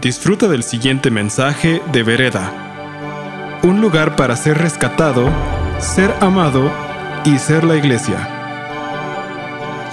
Disfruta del siguiente mensaje de Vereda. Un lugar para ser rescatado, ser amado y ser la iglesia.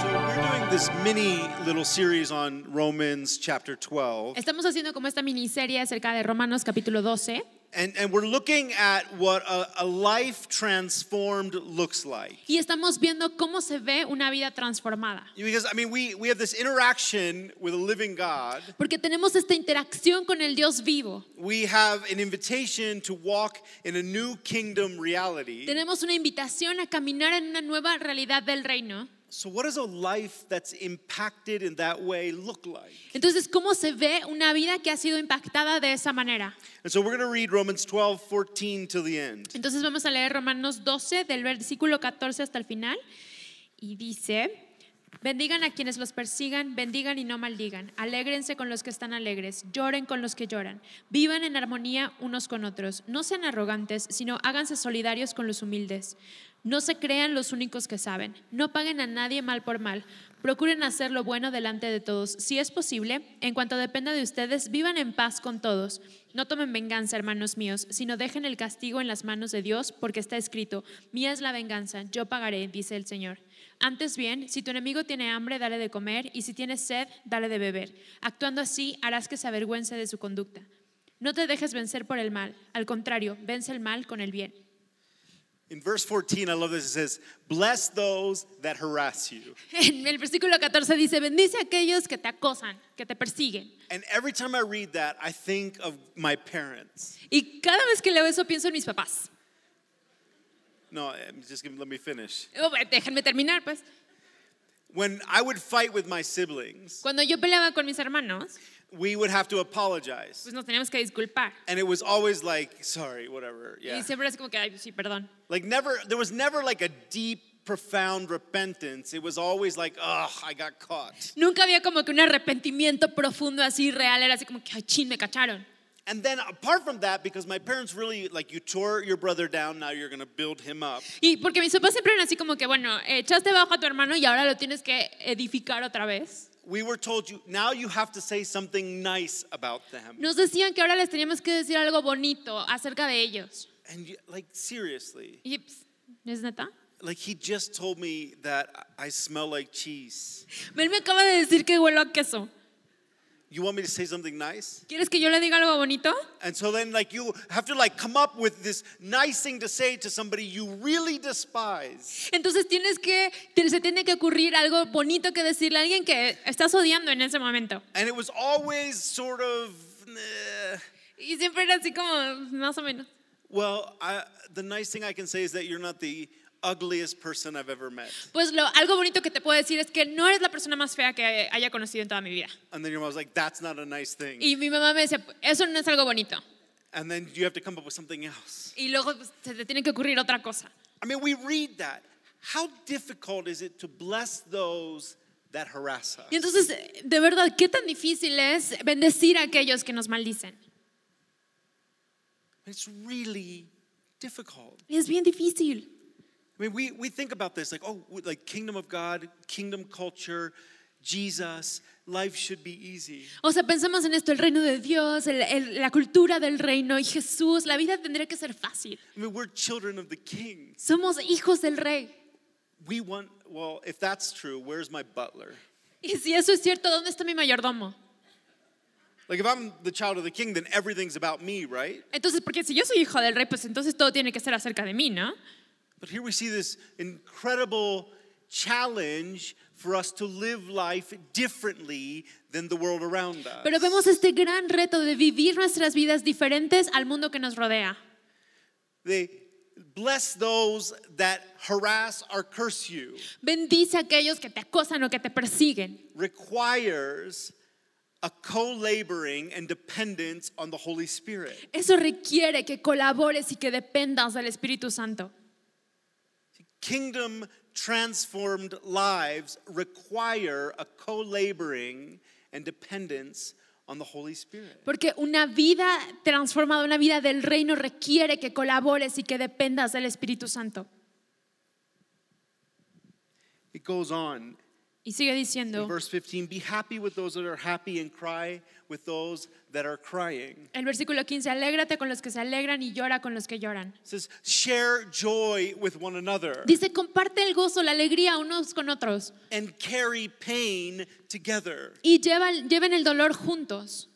So we're doing this mini little series on Romans chapter 12, Estamos haciendo como esta miniserie acerca de Romanos capítulo 12 and, and we're looking at what a, a life transformed looks like. y estamos viendo cómo se ve una vida transformada. Because, I mean, we, we have this interaction with a living God. Porque tenemos esta interacción con el Dios vivo. We have an invitation to walk in a new kingdom reality. Tenemos una invitación a caminar en una nueva realidad del reino. So, what does a life that's impacted in that way look like? Entonces, ¿cómo se ve una vida que ha sido impactada de esa manera? And so, we're going to read Romans 12, 14 till the end. Entonces vamos a leer Romanos 12 del versículo 14 hasta el final y dice, bendigan a quienes los persigan, bendigan y no maldigan, alégrense con los que están alegres, lloren con los que lloran, vivan en armonía unos con otros, no sean arrogantes, sino háganse solidarios con los humildes. No se crean los únicos que saben, no paguen a nadie mal por mal, procuren hacer lo bueno delante de todos. Si es posible, en cuanto dependa de ustedes, vivan en paz con todos. No tomen venganza, hermanos míos, sino dejen el castigo en las manos de Dios, porque está escrito, mía es la venganza, yo pagaré, dice el Señor. Antes bien, si tu enemigo tiene hambre, dale de comer, y si tiene sed, dale de beber. Actuando así, harás que se avergüence de su conducta. No te dejes vencer por el mal, al contrario, vence el mal con el bien. In verse 14, I love this. It says, Bless those that harass you. En el versículo 14 dice, bendice a aquellos que te acosan, que te persiguen. And every time I read that, I think of my parents. Y cada vez que leo eso pienso en mis papás. No, um, just give, let me finish. Oh, déjenme terminar, pues. When I would fight with my siblings, Cuando yo peleaba con mis hermanos, we would have to apologize. pues nos teníamos que disculpar. And it was always like, sorry, whatever. Yeah. Y siempre es como que, ay, sí, perdón. Like, never, there was never like a deep, profound repentance. It was always like, oh, I got caught. Nunca había como que un arrepentimiento profundo así real. Era así como que, ay, chin, me cacharon. And then apart from that, because my parents really, like, you tore your brother down, now you're to build him up. Y porque mis papás siempre eran así como que, bueno, echaste bajo a tu hermano y ahora lo tienes que edificar otra vez. We were told you, now you have to say something nice about them. Nos decían que ahora les teníamos que decir algo bonito acerca de ellos. And you, like, seriously, Y, pues, ¿es neta? like, he just told me that I smell like cheese. Él me acaba de decir que huelo a queso. You want me to say something nice? ¿Quieres que yo le diga algo bonito? And so then, like, you have to, like, come up with this nice thing to say to somebody you really despise. Entonces tienes que, se tiene que ocurrir algo bonito que decirle a alguien que estás odiando en ese momento. And it was always sort of, eh. Y siempre era así como, más o menos. well, I, the nice thing I can say is that you're not the ugliest person I've ever met. Pues lo, algo bonito que te puedo decir es que no eres la persona más fea que haya conocido en toda mi vida. And then your mom's like, that's not a nice thing. Y mi mamá me decía, eso no es algo bonito. And then you have to come up with something else. Y luego pues, se te tiene que ocurrir otra cosa. I mean, we read that. How difficult is it to bless those that harass us? Y entonces, de verdad, ¿qué tan difícil es bendecir a aquellos que nos maldicen? It's really difficult. Es bien difícil. I mean, we, we think about this like, oh, like kingdom of God, kingdom culture, Jesus, life should be easy. O sea, pensamos en esto, el reino de Dios, el- el- la cultura del reino y Jesús, la vida tendría que ser fácil. I mean, we're children of the king. Somos hijos del rey. We want, well, if that's true, where's my butler? Y si eso es cierto, ¿dónde está mi mayordomo? Like, if I'm the child of the king, then everything's about me, right? Entonces, porque si yo soy hijo del rey, pues entonces todo tiene que ser acerca de mí, ¿no? But here we see this incredible challenge for us to live life differently than the world around us. Pero vemos este gran reto de vivir nuestras vidas diferentes al mundo que nos rodea. They bless those that harass or curse you Bendice a aquellos que te acosan o que te persiguen. requires a co-laboring and dependence on the Holy Spirit. Eso requiere que colabores y que dependas del Espíritu Santo. Kingdom transformed lives require a co-laboring and dependence on the Holy Spirit. Porque una vida transformada, una vida del reino requiere que colabores y que dependas del Espíritu Santo. It goes on Y sigue In diciendo, verse 15, be happy with those that are happy and cry with those that are crying. el versículo 15, alégrate con los que se alegran y llora con los que lloran. It says, share joy with one another Dice, comparte el gozo, la alegría unos con otros and carry pain together. y llevan- lleven el dolor juntos.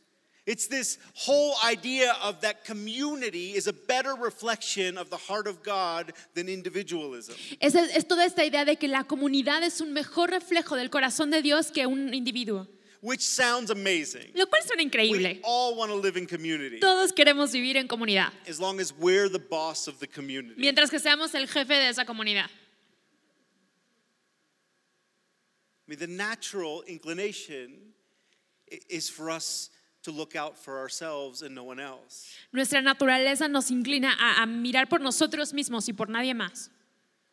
It's this whole idea of that community is a better reflection of the heart of God than individualism. Es, es toda esta idea de que la comunidad es un mejor reflejo del corazón de Dios que un individuo, Which sounds amazing. lo cual suena We increíble. all want to live in community Todos queremos vivir en comunidad, as long as we're the boss of the community. mientras que seamos el jefe de esa comunidad. I mean, the natural inclination is for us to look out for ourselves and no one else. Nuestra naturaleza nos inclina a, a mirar por nosotros mismos y por nadie más.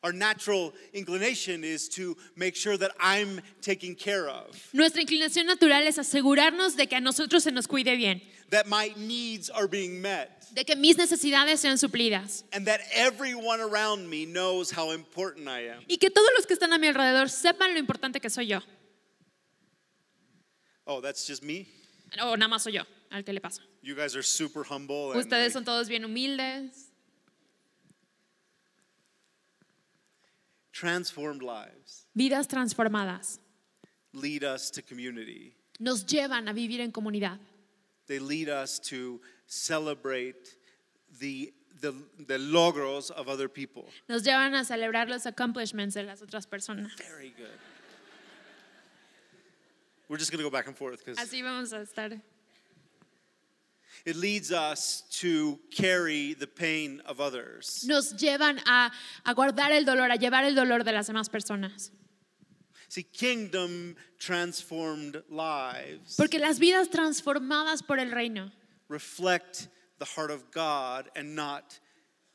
Our natural inclination is to make sure that I'm taken care of, Nuestra inclinación natural es asegurarnos de que a nosotros se nos cuide bien, that my needs are being met, de que mis necesidades sean suplidas and that everyone around me knows how important I am. y que todos los que están a mi alrededor sepan lo importante que soy yo. Oh, that's just me? O nada más soy yo, al que le pasa. You guys are super humble. And Ustedes like- son todos bien humildes. transformed lives Vidas transformadas lead us to community. nos llevan a vivir en comunidad. They lead us to celebrate the, the, the logros of other people. Nos llevan a celebrar los accomplishments de las otras personas. Very good. We're just going to go back and forth because Así vamos a estar. it leads us to carry the pain of others. Nos llevan a, a guardar el dolor, a llevar el dolor de las demás personas. See, kingdom transformed lives Porque las vidas transformadas por el reino reflect the heart of God and not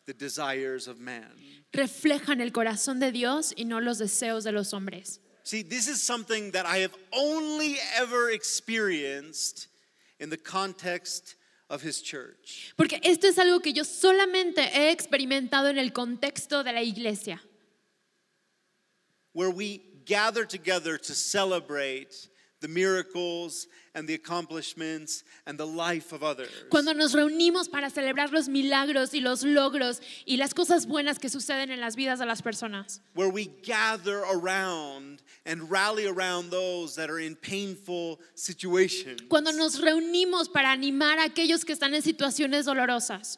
the desires of man. reflejan el corazón de Dios y no los deseos de los hombres. See, this is something that I have only ever experienced in the context of his church. Porque esto es algo que yo solamente he experimentado en el contexto de la iglesia, where we gather together to celebrate the miracles and the accomplishments and the life of others. cuando nos reunimos para celebrar los milagros y los logros y las cosas buenas que suceden en las vidas de las personas. Where we gather around and rally around those that are in painful situations. Cuando nos reunimos para animar a aquellos que están en situaciones dolorosas.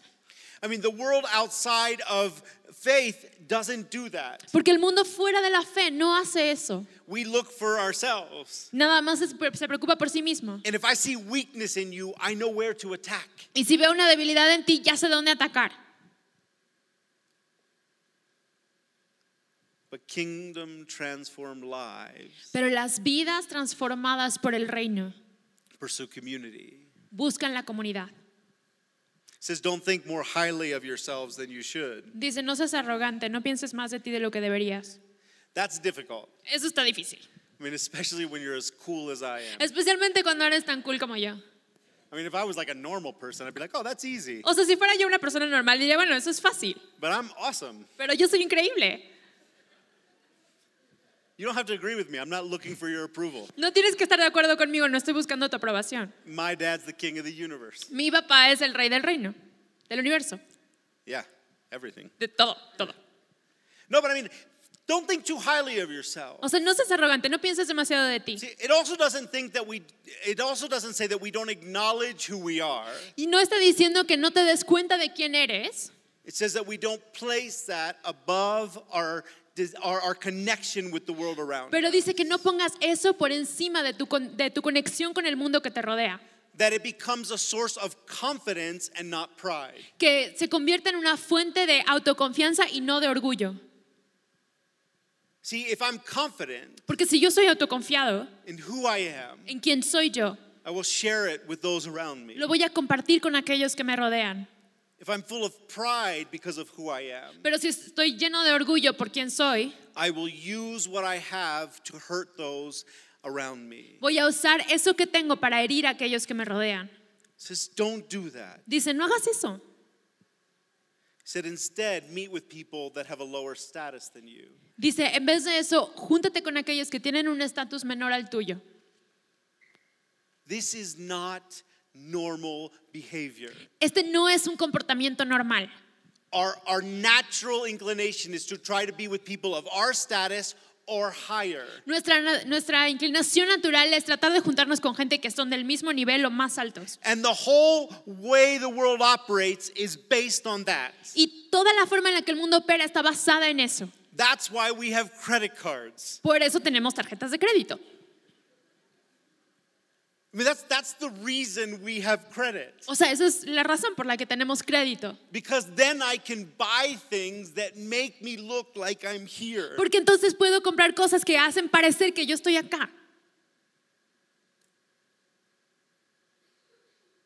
I mean, the world outside of faith doesn't do that. Porque el mundo fuera de la fe no hace eso. We look for ourselves. Nada más se preocupa por sí mismo. And if I see weakness in you, I know where to attack. Y si veo una debilidad en ti, ya sé dónde atacar. But kingdom transformed lives Pero las vidas transformadas por el reino pursue community. buscan la comunidad. Says, don't think more highly of yourselves than you should. Dice, no seas arrogante, no pienses más de ti de lo que deberías. That's difficult. Eso está difícil. I mean, especially when you're as cool as I am. Especialmente cuando eres tan cool como yo. I mean, if I was like a normal person, I'd be like, oh, that's easy. O sea, si fuera yo una persona normal, diría, bueno, eso es fácil. But I'm awesome. Pero yo soy increíble. You don't have to agree with me. I'm not looking for your approval. No tienes que estar de acuerdo conmigo, no estoy buscando tu aprobación. My dad's the king of the universe. Mi papá es el rey del reino, del universo, Yeah, everything. de todo, todo. No, but I mean, don't think too highly of yourself. O sea, no seas arrogante, no pienses demasiado de ti. See, it also doesn't think that we, it also doesn't say that we don't acknowledge who we are. Y no está diciendo que no te des cuenta de quién eres, It says that we don't place that above our, our, our connection with the world around. pero dice que no pongas eso por encima de tu, con- de tu conexión con el mundo que te rodea. that it becomes a source of confidence and not pride. Que se convierta en una fuente de autoconfianza y no de orgullo. See, if I'm confident Porque si yo soy autoconfiado in who I am, en quién soy yo, I will share it with those around me. lo voy a compartir con aquellos que me rodean. If I'm full of pride because of who I am, Pero si estoy lleno de orgullo por quién soy, I will use what I have to hurt those around me. voy a usar eso que tengo para herir a aquellos que me rodean. It says, don't do that. Dice, no hagas eso. Said, instead, meet with people that have a lower status than you. Dice, en vez de eso, júntate con aquellos que tienen un estatus menor al tuyo. This is not normal behavior. Este no es un comportamiento normal. Our, our natural inclination is to try to be with people of our status or higher. Nuestra, nuestra inclinación natural es tratar de juntarnos con gente que son del mismo nivel o más altos. And the whole way the world operates is based on that. Y toda la forma en la que el mundo opera está basada en eso. That's why we have credit cards. Por eso tenemos tarjetas de crédito. I mean, that's, that's the reason we have credit. O sea, esa es la razón por la que tenemos crédito. Because then I can buy things that make me look like I'm here. Porque entonces puedo comprar cosas que hacen parecer que yo estoy acá.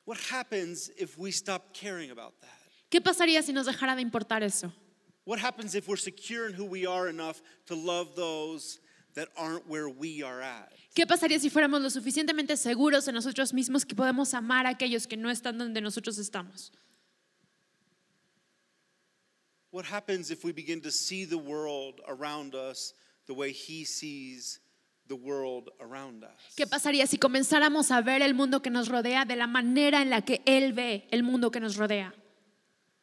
What happens if we stop caring about that? ¿Qué pasaría si nos dejara de importar eso? What happens if we're secure in who we are enough to love those that aren't where we are at? ¿Qué pasaría si fuéramos lo suficientemente seguros de nosotros mismos que podemos amar a aquellos que no están donde nosotros estamos? What happens if we begin to see the world around us the way He sees the world around us? ¿Qué pasaría si comenzáramos a ver el mundo que nos rodea de la manera en la que Él ve el mundo que nos rodea?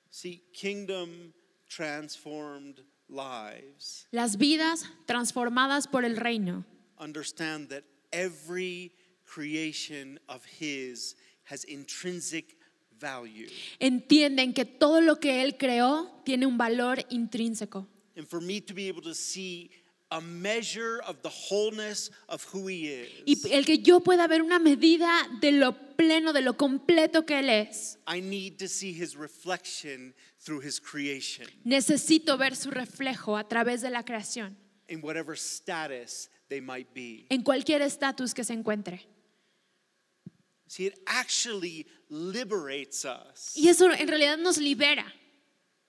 See, kingdom transformed lives Las vidas transformadas por el reino understand that every creation of His has intrinsic value. entienden que todo lo que Él creó tiene un valor intrínseco. And for me to be able to see a measure of the wholeness of who He Y is, el que yo pueda ver una medida de lo pleno, de lo completo que Él es, I need to see His reflection through His creation necesito ver su reflejo a través de la creación, in whatever status they might be. en cualquier estatus que se encuentre. See, it actually liberates us Y eso en realidad nos libera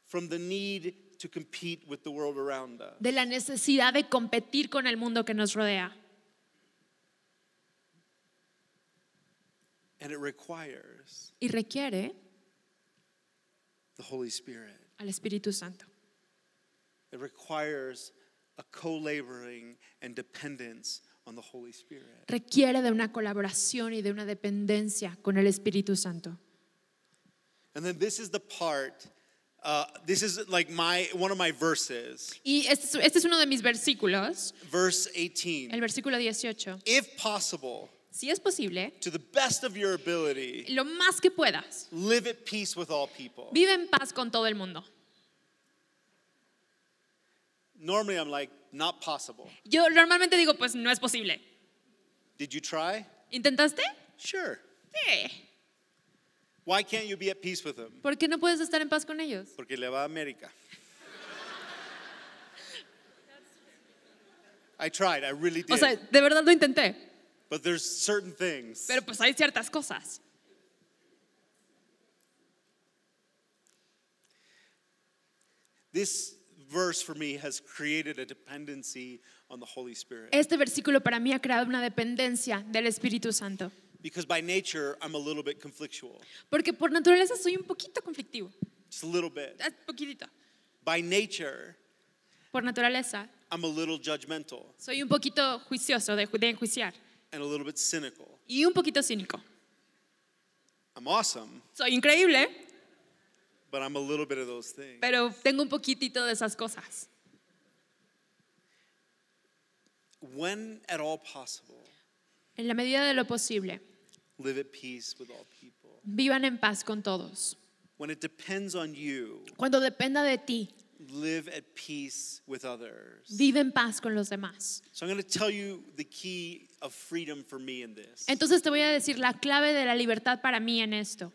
from the need to compete with the world around us. de la necesidad de competir con el mundo que nos rodea. And it requires Y requiere the Holy Spirit. al Espíritu Santo. It requires a co laboring and dependence on the Holy Spirit. Requiere de una colaboración y de una dependencia con el Espíritu Santo. And then this is the part, uh, this is like my one of my verses, Y este es, este es uno de mis versículos, verse 18. el versículo 18. If possible, Si es posible, to the best of your ability, lo más que puedas, live at peace with all people. vive en paz con todo el mundo. Normally, I'm like, not possible. Yo normalmente digo, pues no es posible. Did you try? ¿Intentaste? Sure. Sí. Why can't you be at peace with them? ¿Por qué no puedes estar en paz con ellos? Porque le va a América. I tried, I really did. O sea, de verdad lo intenté, but there's certain things. pero pues hay ciertas cosas. This verse for me has created a dependency on the Holy Spirit. Este versículo para mí ha creado una dependencia del Espíritu Santo. Because by nature, I'm a little bit conflictual. Porque por naturaleza soy un poquito conflictivo. Just a little bit. Ah, Poquitito. By nature, Por naturaleza I'm a little judgmental soy un poquito juicioso de, de enjuiciar and a little bit cynical. y un poquito cínico. I'm awesome, Soy increíble, but I'm a little bit of those things. pero tengo un poquitito de esas cosas. When at all possible, En la medida de lo posible, live at peace with all people. vivan en paz con todos. When it depends on you, Cuando dependa de ti, live at peace with others. vive en paz con los demás. So I'm going to tell you the key of freedom for me in this. Entonces te voy a decir la clave de la libertad para mí en esto.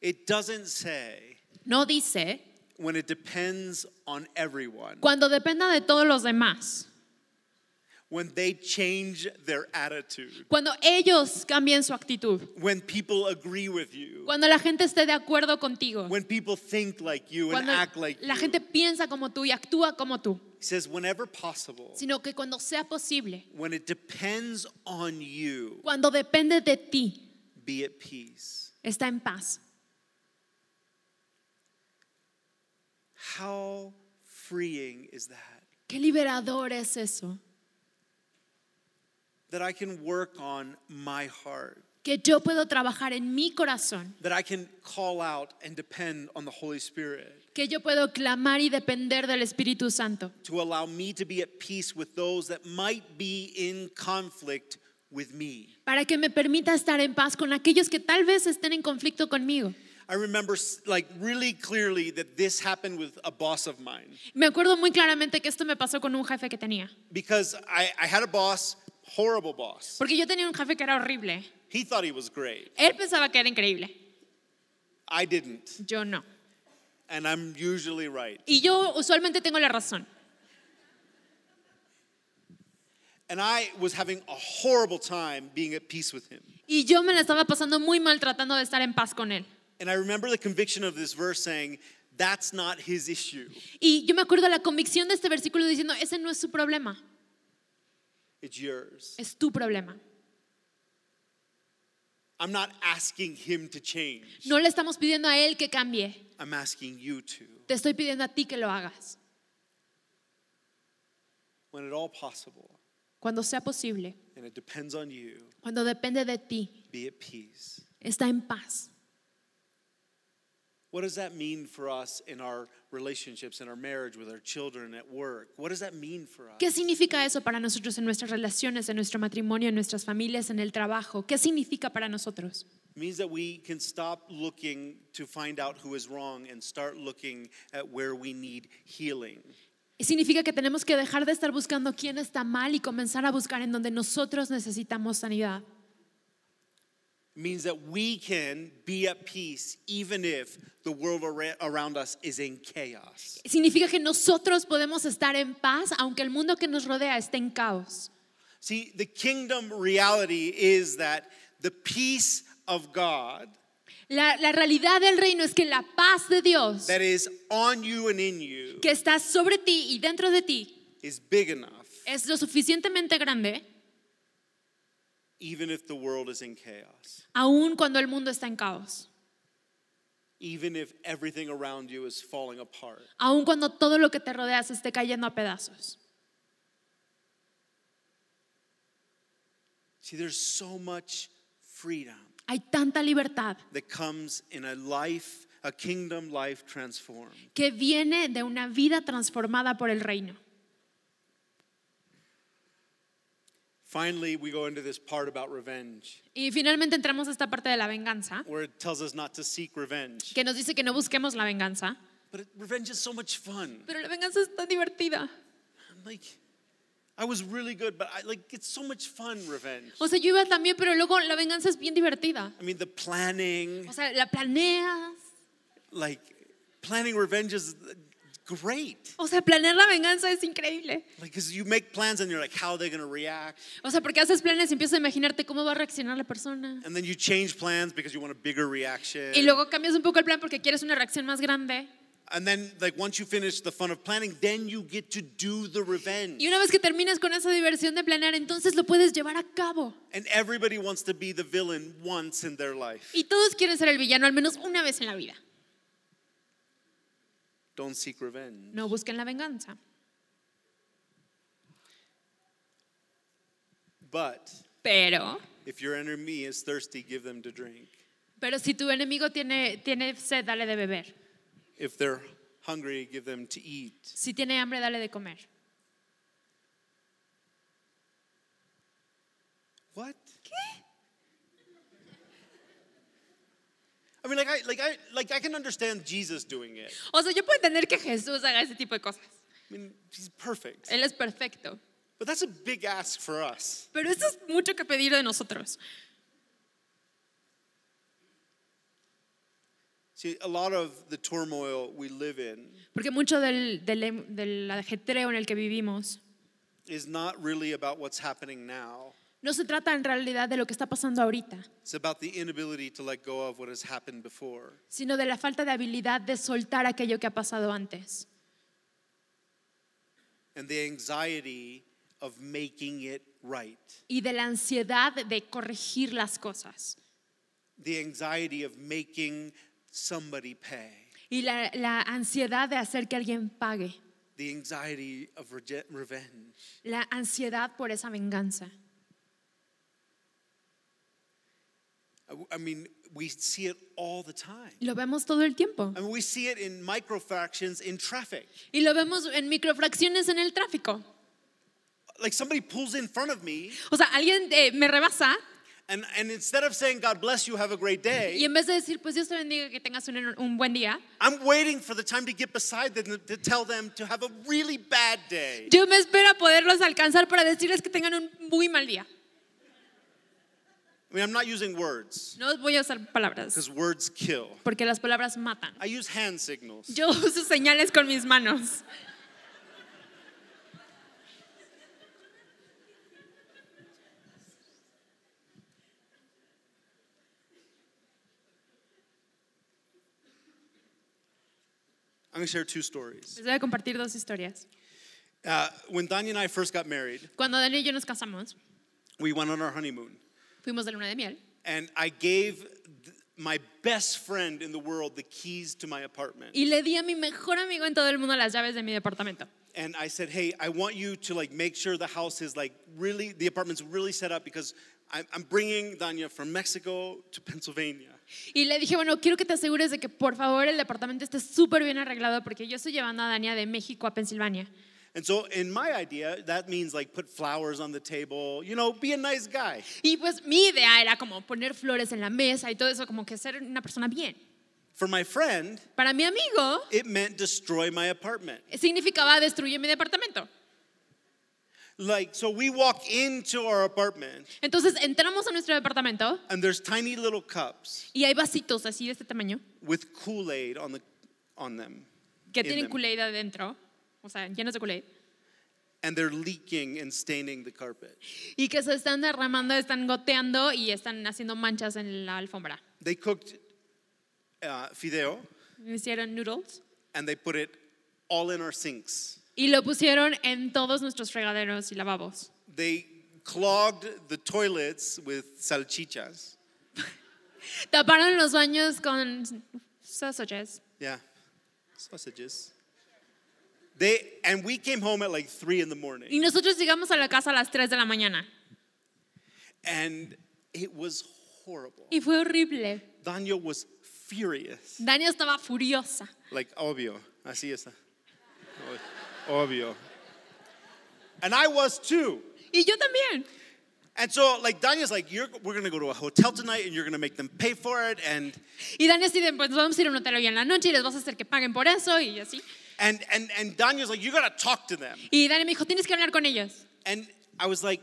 It doesn't say No dice when it depends on everyone, cuando dependa de todos los demás, when they change their attitude, cuando ellos cambien su actitud, when people agree with you, cuando la gente esté de acuerdo contigo, when people think like you and cuando act like la you. gente piensa como tú y actúa como tú, He says, whenever possible, sino que cuando sea posible, when it depends on you, cuando depende de ti, be at peace. está en paz. How freeing is that? Qué liberador es eso. That I can work on my heart, Que yo puedo trabajar en mi corazón. that I can call out and depend on the Holy Spirit Que yo puedo clamar y depender del Espíritu Santo. to allow me to be at peace with those that might be in conflict with me. Para que me permita estar en paz con aquellos que tal vez estén en conflicto conmigo. I remember s- like really clearly that this happened with a boss of mine Me acuerdo muy claramente que esto me pasó con un jefe que tenía. because I, I had a boss, horrible boss. Porque yo tenía un jefe que era horrible. He thought he was great. Él pensaba que era increíble. I didn't, Yo no. and I'm usually right. Y yo usualmente tengo la razón. And I was having a horrible time being at peace with him. Y yo me la estaba pasando muy mal tratando de estar en paz con él. And I remember the conviction of this verse saying, that's not his issue. Y yo me acuerdo la convicción de este versículo diciendo, ese no es su problema, It's yours. es tu problema. I'm not asking him to change. No le estamos pidiendo a él que cambie, I'm asking you to. te estoy pidiendo a ti que lo hagas. When at all possible, Cuando sea posible, and it depends on you, cuando depende de ti, be at peace. está en paz. What does that mean for us in our relationships, in our marriage, with our children, at work? What does that mean for us? ¿Qué significa eso para nosotros en nuestras relaciones, en nuestro matrimonio, en nuestras familias, en el trabajo? ¿Qué significa para nosotros? It means that we can stop looking to find out who is wrong and start looking at where we need healing. Significa que tenemos que dejar de estar buscando quién está mal y comenzar a buscar en donde nosotros necesitamos sanidad. Means that we can be at peace even if the world around us is in chaos. Significa que nosotros podemos estar en paz aunque el mundo que nos rodea esté en caos. See, the kingdom reality is that the peace of God La, la realidad del reino es que la paz de Dios that is on you and in you que está sobre ti y dentro de ti is big enough es lo suficientemente grande, even if the world is in chaos. aun cuando el mundo está en caos, Even if everything around you is falling apart. aun cuando todo lo que te rodea se esté cayendo a pedazos. See, there's so much freedom Hay tanta libertad that comes in a life, a kingdom life transformed. que viene de una vida transformada por el reino. Finally, we go into this part about revenge, Y finalmente entramos a esta parte de la venganza, where it tells us not to seek revenge. que nos dice que no busquemos la venganza, But it, revenge is so much fun. pero la venganza es tan divertida. I'm like, I was really good, but I like it's so much fun, revenge. O sea, yo iba también, pero luego la venganza es bien divertida. I mean, the planning, O sea, la planeas. like planning revenge is great. O sea, planear la venganza es increíble. Like, because you make plans and you're like, how are they going to react? O sea, porque haces planes y empiezas a imaginarte cómo va a reaccionar la persona. And then you change plans because you want a bigger reaction. Y luego cambias un poco el plan porque quieres una reacción más grande. And then, like, once you finish the fun of planning, then you get to do the revenge. Y una vez que terminas con esa diversión de planear, entonces lo puedes llevar a cabo. And everybody wants to be the villain once in their life. Y todos quieren ser el villano al menos una vez en la vida. Don't seek revenge. No busquen la venganza. But Pero, if your enemy is thirsty, give them to drink. pero si tu enemigo tiene, tiene sed, dale de beber. If they're hungry, give them to eat. Si tiene hambre, dale de comer. What? I mean, like I, like I, like I can understand Jesus doing it. O sea, yo puedo entender que Jesús haga ese tipo de cosas. I mean, he's perfect. Él es perfecto. But that's a big ask for us. Pero eso es mucho que pedir de nosotros. See, a lot of the turmoil we live in Porque mucho del, del, del ajetreo en el que vivimos is not really about what's happening now. No se trata en realidad de lo que está pasando ahorita, It's about the inability to let go of what has happened before. sino de la falta de habilidad de soltar aquello que ha pasado antes and the anxiety of making it right. y de la ansiedad de corregir las cosas The anxiety of making somebody pay. y la, la ansiedad de hacer que alguien pague. the anxiety of rege- revenge. La ansiedad por esa venganza. I- mean, we see it all the time. Lo vemos todo el tiempo. I mean, we see it in microfractions in traffic. Y lo vemos en microfracciones en el tráfico. Like somebody pulls in front of me, O sea, alguien eh, me rebasa and, and instead of saying, God bless you, have a great y day, en vez de decir, pues Dios te bendiga, que tengas un, un buen día, I'm waiting for the time to get beside them to tell them to have a really bad day. yo me espero poderlos alcanzar para decirles que tengan un muy mal día. I mean, I'm not using words No voy a usar palabras, because words kill. porque las palabras matan. I use hand signals. Yo uso señales con mis manos. I'm going to share two stories. Les voy a compartir dos historias. Uh, when Danya and I first got married, Cuando Dani y yo nos casamos, we went on our honeymoon. Fuimos de luna de miel And I gave my best friend in the world the keys to my apartment. y le di a mi mejor amigo en todo el mundo las llaves de mi departamento. And I said, hey, I want you to like make sure the house is like really, the apartment's really set up because I'm, bringing Danya from Mexico to Pennsylvania. Y le dije, bueno, quiero que te asegures de que por favor el departamento esté súper bien arreglado porque yo estoy llevando a Dania de México a Pensilvania. And so, in my idea, that means like put flowers on the table, you know, be a nice guy. Y pues mi idea era como poner flores en la mesa y todo eso, como que ser una persona bien. For my friend, Para mi amigo it meant destroy my apartment. significaba destruir mi departamento. Like, so we walk into our apartment Entonces entramos a nuestro departamento and there's tiny little cups y hay vasitos así de este tamaño with Kool Aid on, the, on them. que In tienen them. Kool-Aid adentro, o sea, llenos de Kool-Aid, And they're leaking and staining the carpet. y que se están derramando, están goteando y están haciendo manchas en la alfombra. They cooked uh, fideo Hicieron noodles and they put it all in our sinks. y lo pusieron en todos nuestros fregaderos y lavabos. They clogged the toilets with salchichas. Taparon los baños con sausages. Yeah, sausages. They and we came home at like three in the morning, Y nosotros llegamos a la casa a las 3 de la mañana. and it was horrible. Y fue horrible. Daniel was furious. Daniel estaba furiosa. Like obvio, así está. Obvio. And I was too. Y yo también. And so, like, Daniel's like, you're, we're gonna go to a hotel tonight, and you're gonna make them pay for it, and Y Dania así de, pues vamos a ir a un hotel hoy en la noche y les vas a hacer que paguen por eso y así. And and and Daniel's like, you gotta talk to them. Y Dania me dijo, tienes que hablar con ellos. And I was like,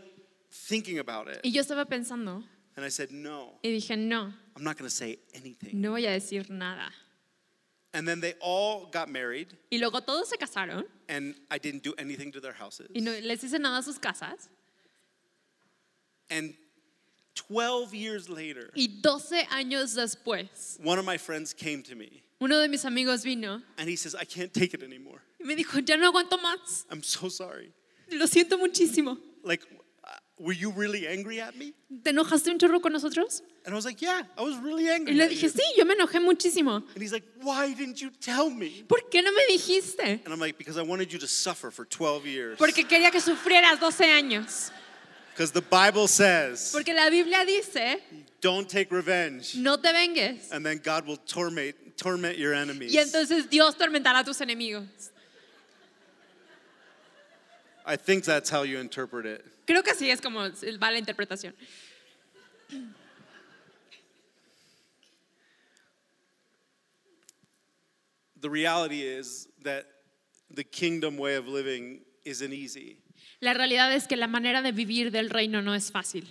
thinking about it, Y yo estaba pensando and I said, no, y dije, no, I'm not gonna say anything. no voy a decir nada. And then they all got married, Y luego todos se casaron and I didn't do anything to their houses. y no les hice nada a sus casas. And 12 years later, Y 12 años después, one of my friends came to me, uno de mis amigos vino and he says, I can't take it anymore. y me dijo, ya no aguanto más. I'm so sorry. Lo siento muchísimo. Like, uh, were you really angry at me? ¿Te enojaste un chorro con nosotros? And I was like, yeah, I was really Y angry. le at dije, you." sí, yo me enojé muchísimo. And he's like, why didn't you tell me? ¿Por qué no me dijiste? And I'm like, because I wanted you to suffer for 12 years. Porque quería que sufrieras 12 años. Because the Bible says, Porque la Biblia dice, don't take revenge. no te vengues. And then God will torment, torment your enemies. Y entonces Dios tormentará a tus enemigos. I think that's how you interpret it. Creo que así es como va la interpretación. The reality is that the kingdom way of living isn't easy. La realidad es que la manera de vivir del reino no es fácil.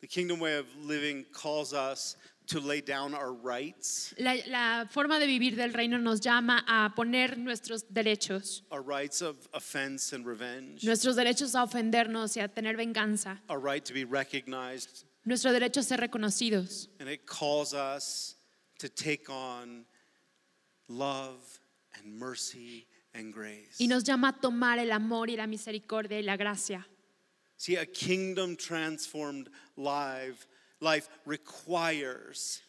The kingdom way of living calls us to lay down our rights, La, la forma de vivir del reino nos llama a poner nuestros derechos, our rights of offense and revenge, nuestros derechos a ofendernos y a tener venganza, our right to be recognized, nuestro derecho a ser reconocidos. and it calls us to take on love and mercy. Y nos llama a tomar el amor y la misericordia y la gracia. See, a kingdom transformed life, life requires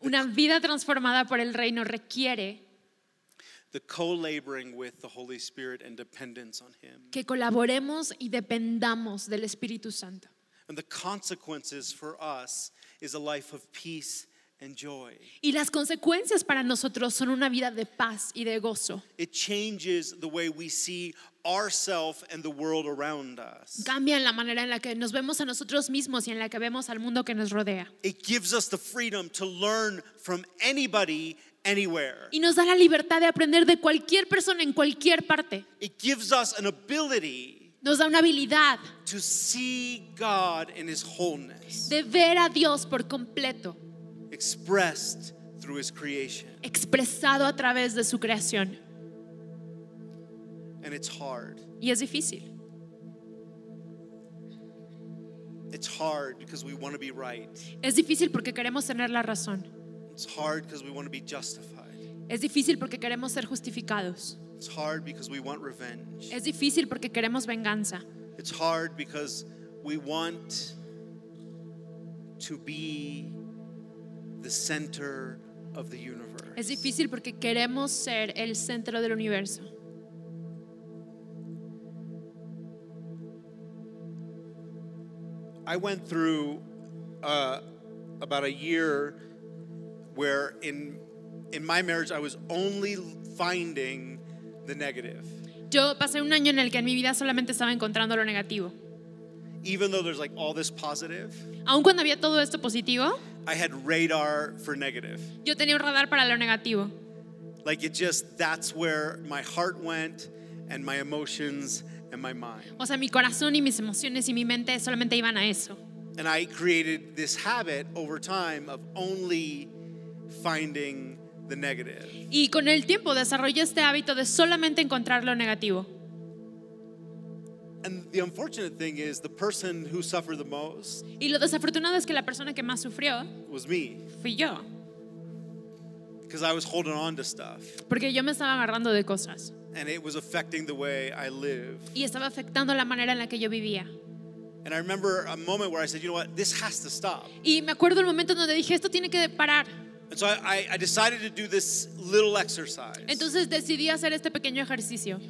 Una vida transformada por el reino requiere the co laboring with the Holy Spirit and dependence on Him. que colaboremos y dependamos del Espíritu Santo. And the consequences for us is a life of peace and. Y las consecuencias para nosotros son una vida de paz y de gozo. It changes the way we see ourselves and the world around us. Cambian la manera en la que nos vemos a nosotros mismos y en la que vemos al mundo que nos rodea. It gives us the freedom to learn from anybody, anywhere. Y nos da la libertad de aprender de cualquier persona en cualquier parte. It gives us an ability Nos da una habilidad to see God in His wholeness, de ver a Dios por completo, expressed through His creation. expresado a través de su creación. And it's hard. Y es difícil. It's hard because we want to be right. Es difícil porque queremos tener la razón. It's hard because we want to be justified. Es difícil porque queremos ser justificados. It's hard because we want revenge. Es difícil porque queremos venganza. It's hard because we want to be the center of the universe. Es difícil porque queremos ser el centro del universo. I went through uh, about a year where in in my marriage I was only finding the negative. Yo pasé un año en el que en mi vida solamente estaba encontrando lo negativo. Even though there's like all this positive, Aun cuando había todo esto positivo, I had radar for negative. yo tenía un radar para lo negativo. Like it just that's where my heart went and my emotions and my mind. O sea, mi corazón y mis emociones y mi mente solamente iban a eso. And I created this habit over time of only finding the negative. Y con el tiempo desarrollé este hábito de solamente encontrar lo negativo. And the unfortunate thing is the person who suffered the most Y lo desafortunado es que la persona que más sufrió was me fui yo, because I was holding on to stuff porque yo me estaba agarrando de cosas and it was affecting the way I live. y estaba afectando la manera en la que yo vivía. And I remember a moment where I said, you know what, this has to stop. Y me acuerdo el momento donde dije, esto tiene que parar. And so I, I, I decided to do this little exercise. Entonces decidí hacer este pequeño ejercicio.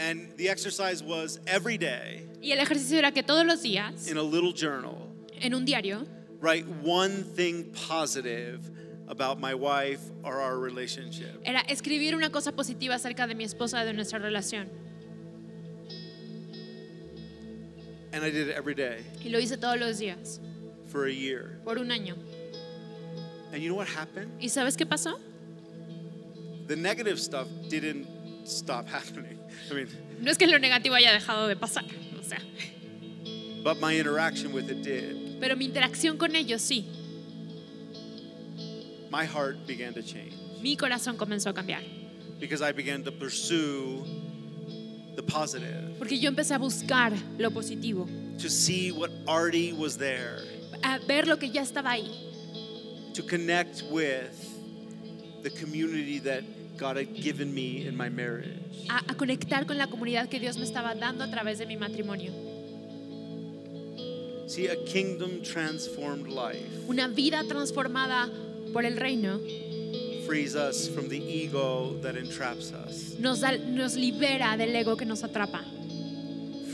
And the exercise was every day Y el ejercicio era que todos los días, in a little journal, en un diario, write one thing positive about my wife or our relationship. era escribir una cosa positiva acerca de mi esposa, de nuestra relación. And I did it every day Y lo hice todos los días, for a year. por un año. And you know what happened? ¿Y sabes qué pasó? The negative stuff didn't stop happening. I mean, No es que lo negativo haya dejado de pasar, o sea, but my interaction with it did. pero mi interacción con ellos sí. My heart began to change Mi corazón comenzó a cambiar. because I began to pursue the positive, Porque yo empecé a buscar lo positivo, to see what already was there, a ver lo que ya estaba ahí, to connect with the community that God had given me in my marriage. a, a conectar con la comunidad que Dios me estaba dando a través de mi matrimonio. See, a kingdom transformed life Una vida transformada por el reino frees us from the ego that entraps us, nos, da- nos libera del ego que nos atrapa,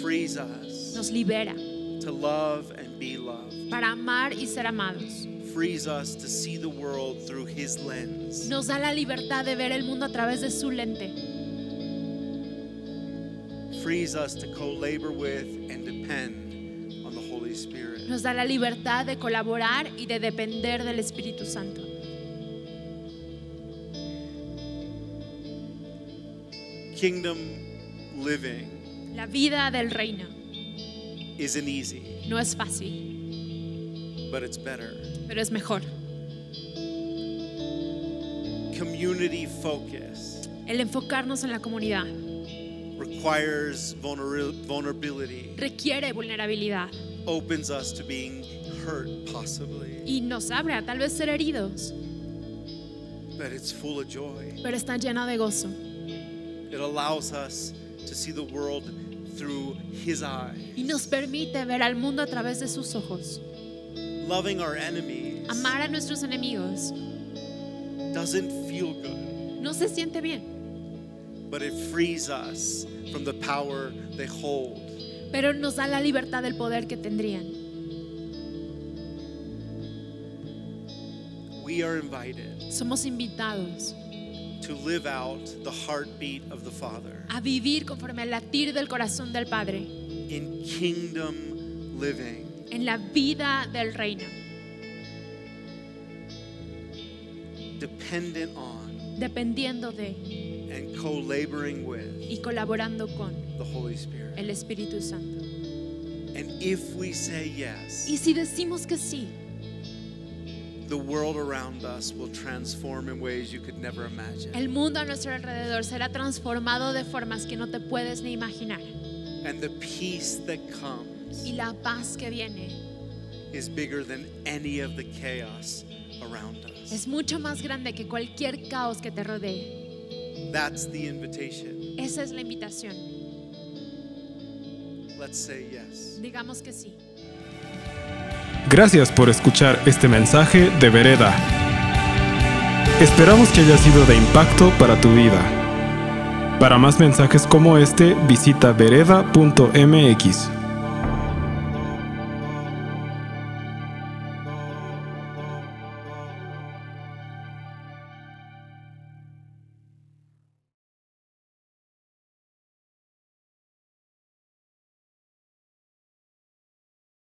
frees us nos libera to love and be loved, para amar y ser amados. Frees us to see the world through His lens. Nos da la libertad de ver el mundo a través de su lente. frees us to co-labor with and depend on the Holy Spirit. Nos da la libertad de colaborar y de depender del Espíritu Santo. Kingdom living La vida del reino isn't easy, no es fácil, but it's better. pero es mejor. Community focus El enfocarnos en la comunidad requires vulner- vulnerability, requiere vulnerabilidad opens us to being hurt possibly, y nos abre a tal vez ser heridos, but it's full of joy. pero está llena de gozo. It allows us to see the world through His eyes. Y nos permite ver al mundo a través de sus ojos. Loving our enemies Amar a nuestros enemigos doesn't feel good, no se siente bien, but it frees us from the power they hold. pero nos da la libertad del poder que tendrían. We are invited Somos invitados to live out the heartbeat of the Father a vivir conforme al latir del corazón del Padre, in kingdom living. En la vida del reino, dependent on dependiendo de and co laboring with y colaborando con the Holy Spirit. el Espíritu Santo. And if we say yes, Y si decimos que sí, the world around us will transform in ways you could never imagine. el mundo a nuestro alrededor será transformado de formas que no te puedes ni imaginar. And the peace that comes Y la paz que viene is bigger than any of the chaos around us. es mucho más grande que cualquier caos que te rodee. That's the invitation. Esa es la invitación. Let's say yes. Digamos que sí. Gracias por escuchar este mensaje de Vereda. Esperamos que haya sido de impacto para tu vida. Para más mensajes como este, visita vereda.mx.